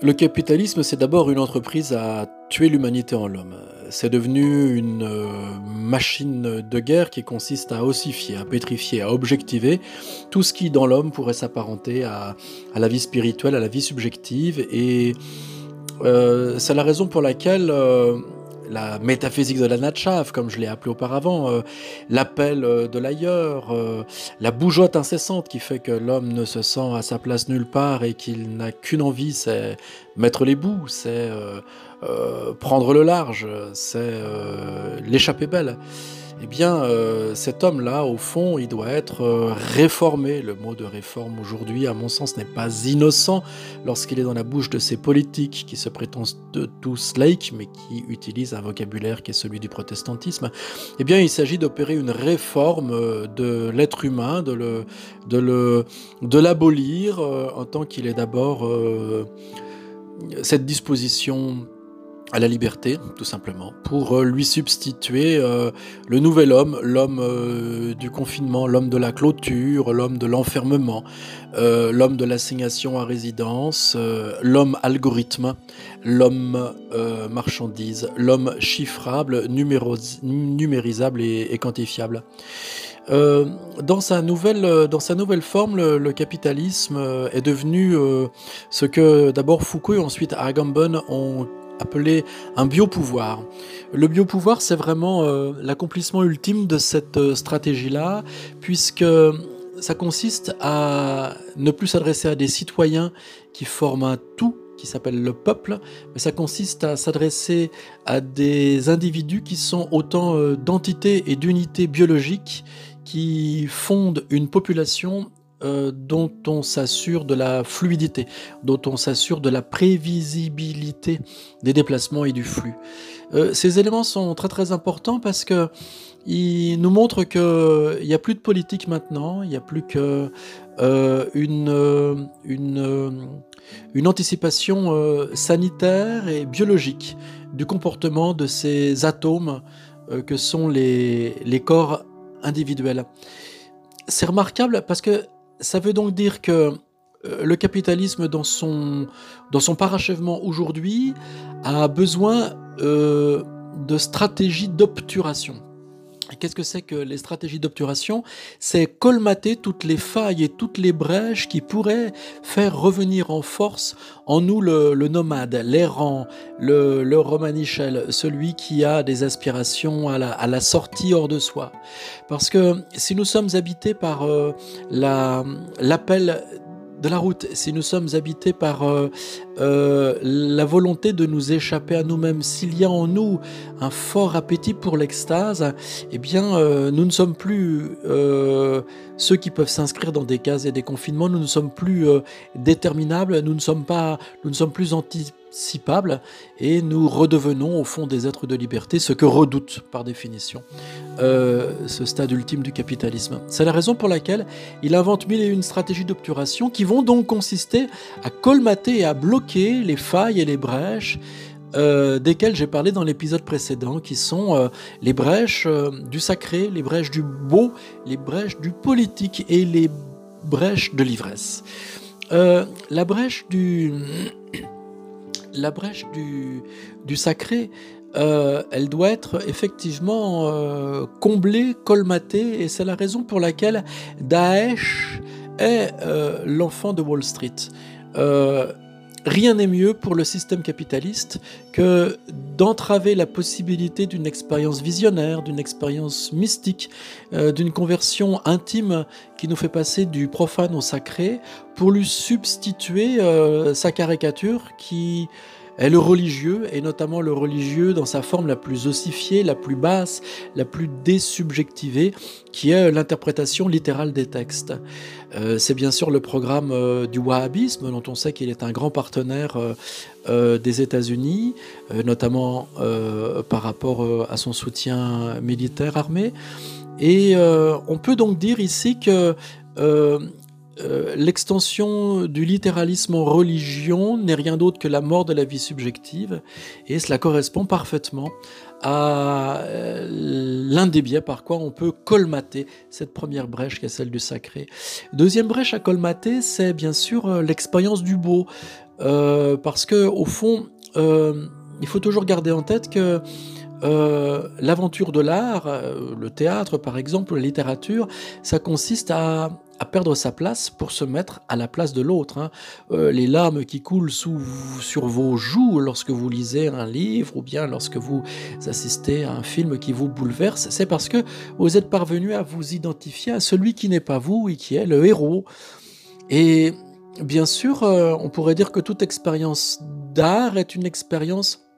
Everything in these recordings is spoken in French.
Le capitalisme, c'est d'abord une entreprise à tuer l'humanité en l'homme. C'est devenu une euh, machine de guerre qui consiste à ossifier, à pétrifier, à objectiver tout ce qui dans l'homme pourrait s'apparenter à, la vie spirituelle, à la vie subjective. Et euh, c'est la raison pour laquelle euh, la métaphysique de la Natchav, comme je l'ai appelé auparavant, euh, l'appel euh, de l'ailleurs, euh, la bougeotte incessante qui fait que l'homme ne se sent à sa place nulle part et qu'il n'a qu'une envie, c'est mettre les bouts, c'est prendre le large, c'est l'échapper belle eh bien, euh, cet homme-là, au fond, il doit être euh, réformé. Le mot de réforme aujourd'hui, à mon sens, n'est pas innocent lorsqu'il est dans la bouche de ces politiques qui se prétendent de tous laïcs, mais qui utilisent un vocabulaire qui est celui du protestantisme. Eh bien, il s'agit d'opérer une réforme euh, de l'être humain, de l'abolir en tant qu'il est d'abord cette disposition à la liberté, tout simplement, pour euh, lui substituer euh, le nouvel homme, l'homme euh, du confinement, l'homme de la clôture, l'homme de l'enfermement, l'homme de l'assignation à résidence, l'homme algorithme, l'homme marchandise, l'homme chiffrable, numérisable et, quantifiable. dans, sa nouvelle, dans sa nouvelle forme, le, capitalisme est devenu ce que d'abord Foucault et ensuite Agamben ont appelé un biopouvoir. Le biopouvoir, c'est vraiment euh, l'accomplissement ultime de cette euh, stratégie-là, puisque ça consiste à ne plus s'adresser à des citoyens qui forment un tout qui s'appelle le peuple, mais ça consiste à s'adresser à des individus qui sont autant euh, d'entités et d'unités biologiques qui fondent une population euh, dont on s'assure de la fluidité, dont on s'assure de la prévisibilité des déplacements et du flux. Euh, ces éléments sont très très importants parce que ils nous montrent qu'il n'y a plus de politique maintenant, il n'y a plus que euh, une, anticipation sanitaire et biologique du comportement de ces atomes que sont les, les corps individuels. C'est remarquable parce que ça veut donc dire que euh, le capitalisme dans son, dans son parachèvement aujourd'hui a besoin euh, de stratégies d'obturation. Qu'est-ce que c'est que les stratégies d'obturation? C'est colmater toutes les failles et toutes les brèches qui pourraient faire revenir en force en nous le, nomade, l'errant, le, le romanichel, celui qui a des aspirations à la, sortie hors de soi. Parce que si nous sommes habités par euh, l'appel de la route, si nous sommes habités par euh, euh, la volonté de nous échapper à nous-mêmes, s'il y a en nous un fort appétit pour l'extase, eh bien, euh, nous ne sommes plus ceux qui peuvent s'inscrire dans des cases et des confinements, nous ne sommes plus déterminables, nous ne sommes pas, nous ne sommes plus anti et nous redevenons au fond des êtres de liberté, ce que redoute par définition euh, ce stade ultime du capitalisme. C'est la raison pour laquelle il invente mille et une stratégies d'obturation qui vont donc consister à colmater et à bloquer les failles et les brèches euh, desquelles j'ai parlé dans l'épisode précédent, qui sont euh, les brèches du sacré, les brèches du beau, les brèches du politique et les brèches de l'ivresse. la brèche du la brèche du, sacré, euh, elle doit être effectivement euh, comblée, colmatée, et c'est la raison pour laquelle Daesh est euh, l'enfant de Wall Street. Rien n'est mieux pour le système capitaliste que d'entraver la possibilité d'une expérience visionnaire, d'une expérience mystique, d'une conversion intime qui nous fait passer du profane au sacré, pour lui substituer sa caricature qui est le religieux, et notamment le religieux dans sa forme la plus ossifiée, la plus basse, la plus désubjectivée, qui est l'interprétation littérale des textes. Euh, c'est bien sûr le programme euh, du wahhabisme, dont on sait qu'il est un grand partenaire euh, des États-Unis, notamment par rapport à son soutien militaire armé. Et on peut donc dire ici que l'extension du littéralisme en religion n'est rien d'autre que la mort de la vie subjective, et cela correspond parfaitement à l'un des biais par quoi on peut colmater cette première brèche qui est celle du sacré. Deuxième brèche à colmater, c'est bien sûr l'expérience du beau, parce que au fond, il faut toujours garder en tête que euh, l'aventure de l'art, euh, le théâtre par exemple, la littérature, ça consiste à, perdre sa place pour se mettre à la place de l'autre. Hein. Euh, les larmes qui coulent sur vos joues lorsque vous lisez un livre ou bien lorsque vous assistez à un film qui vous bouleverse, c'est parce que vous êtes parvenu à vous identifier à celui qui n'est pas vous et qui est le héros. Et bien sûr, on pourrait dire que toute expérience d'art est une expérience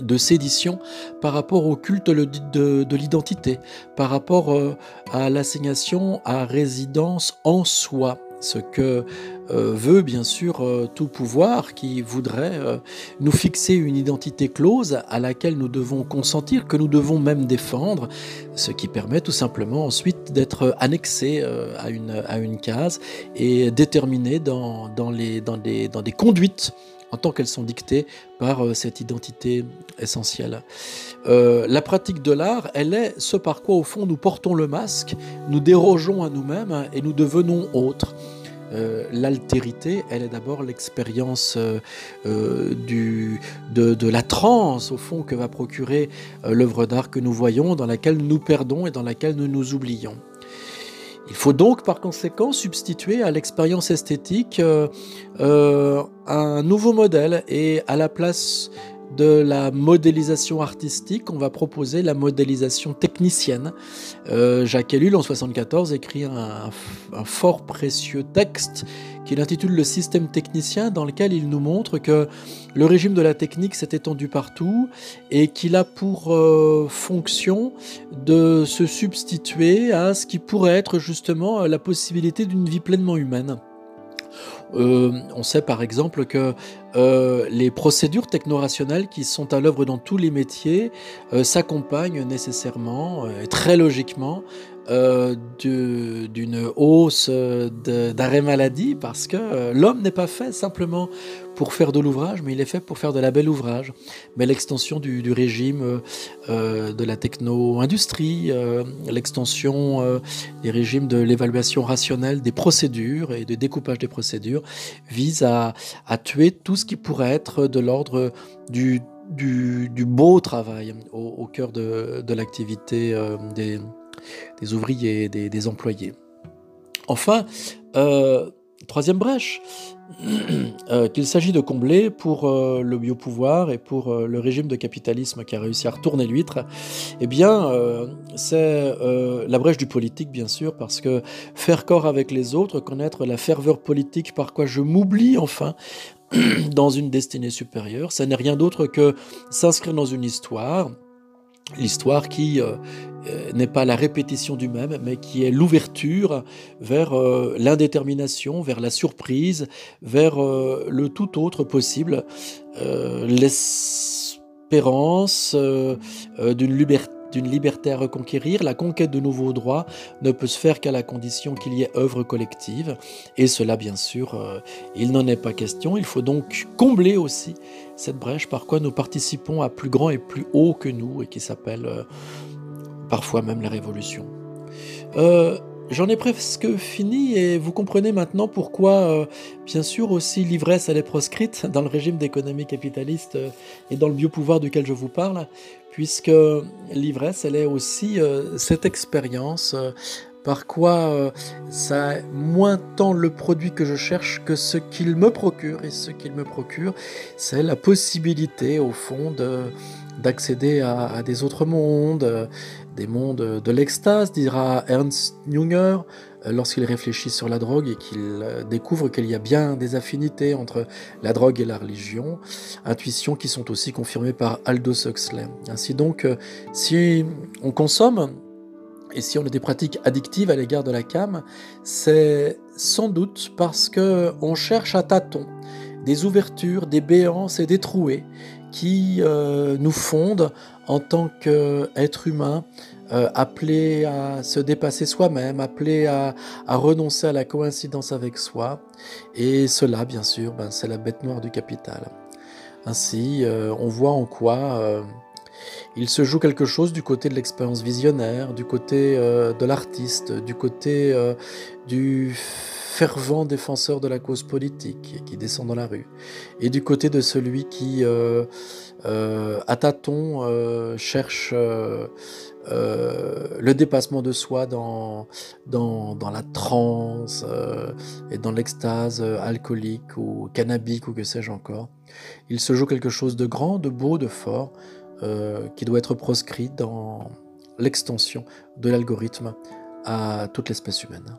de sédition par rapport au culte de, l'identité, par rapport euh, à l'assignation à résidence en soi, ce que euh, veut bien sûr euh, tout pouvoir qui voudrait nous fixer une identité close à laquelle nous devons consentir, que nous devons même défendre, ce qui permet tout simplement ensuite d'être annexé à, une, à une case et déterminé dans, dans, les, dans, dans des conduites en tant qu'elles sont dictées par euh, cette identité essentielle. Euh, la pratique de l'art, elle est ce par quoi au fond nous portons le masque, nous dérogeons à nous-mêmes et nous devenons autres. Euh, l'altérité, elle est d'abord l'expérience de, la transe, au fond, que va procurer l'œuvre d'art que nous voyons, dans laquelle nous nous perdons et dans laquelle nous nous oublions. Il faut donc par conséquent substituer à l'expérience esthétique euh, euh, un nouveau modèle et à la place de la modélisation artistique, on va proposer la modélisation technicienne. Euh, Jacques Ellul, en 74, écrit un, fort précieux texte qu'il intitule Le système technicien, dans lequel il nous montre que le régime de la technique s'est étendu partout et qu'il a pour euh, fonction de se substituer à ce qui pourrait être justement la possibilité d'une vie pleinement humaine. Euh, on sait par exemple que euh, les procédures technorationnelles qui sont à l'œuvre dans tous les métiers euh, s'accompagnent nécessairement, et très logiquement, d'une hausse d'arrêt maladie parce que l'homme n'est pas fait simplement pour faire de l'ouvrage, mais il est fait pour faire de la belle ouvrage. Mais l'extension du, régime euh, de la techno-industrie, euh, l'extension euh, des régimes de l'évaluation rationnelle des procédures et de découpage des procédures vise à, tuer tout ce qui pourrait être de l'ordre du, du, beau travail au, cœur de, l'activité des, ouvriers et des, des employés. Enfin, troisième brèche, euh, qu'il s'agit de combler pour euh, le biopouvoir et pour euh, le régime de capitalisme qui a réussi à retourner l'huître, eh bien, c'est la brèche du politique, bien sûr, parce que faire corps avec les autres, connaître la ferveur politique par quoi je m'oublie enfin dans une destinée supérieure, ça n'est rien d'autre que s'inscrire dans une histoire, l'histoire qui euh, n'est pas la répétition du même, mais qui est l'ouverture vers euh, l'indétermination, vers la surprise, vers euh, le tout autre possible, l'espérance d'une liberté d'une liberté à reconquérir, la conquête de nouveaux droits ne peut se faire qu'à la condition qu'il y ait œuvre collective. Et cela, bien sûr, il n'en est pas question. Il faut donc combler aussi cette brèche par quoi nous participons à plus grand et plus haut que nous et qui s'appelle parfois même la révolution. Euh, j'en ai presque fini et vous comprenez maintenant pourquoi, euh, bien sûr, aussi l'ivresse elle est proscrite dans le régime d'économie capitaliste euh, et dans le biopouvoir duquel je vous parle, puisque l'ivresse elle est aussi cette expérience par quoi ça moins tant le produit que je cherche que ce qu'il me procure. Et ce qu'il me procure, c'est la possibilité, au fond, d'accéder à, à, des autres mondes, des mondes de l'extase, dira Ernst Junger, euh, lorsqu'il réfléchit sur la drogue et qu'il euh, découvre qu'il y a bien des affinités entre la drogue et la religion, intuitions qui sont aussi confirmées par Aldous Huxley. Ainsi donc, euh, si on consomme et si on a des pratiques addictives à l'égard de la cam, c'est sans doute parce que on cherche à tâtons des ouvertures, des béances et des trouées qui nous fondent en tant qu'être humain, euh, appelé à se dépasser soi-même, appelé à, renoncer à la coïncidence avec soi. Et cela, bien sûr, ben, c'est la bête noire du capital. Ainsi, euh, on voit en quoi euh, il se joue quelque chose du côté de l'expérience visionnaire, du côté de l'artiste, du côté du fervent défenseur de la cause politique qui descend dans la rue, et du côté de celui qui, euh, euh, à tâtons, euh, cherche le dépassement de soi dans, la transe et dans l'extase alcoolique ou cannabique ou que sais-je encore. Il se joue quelque chose de grand, de beau, de fort, qui doit être proscrit dans l'extension de l'algorithme à toute l'espèce humaine.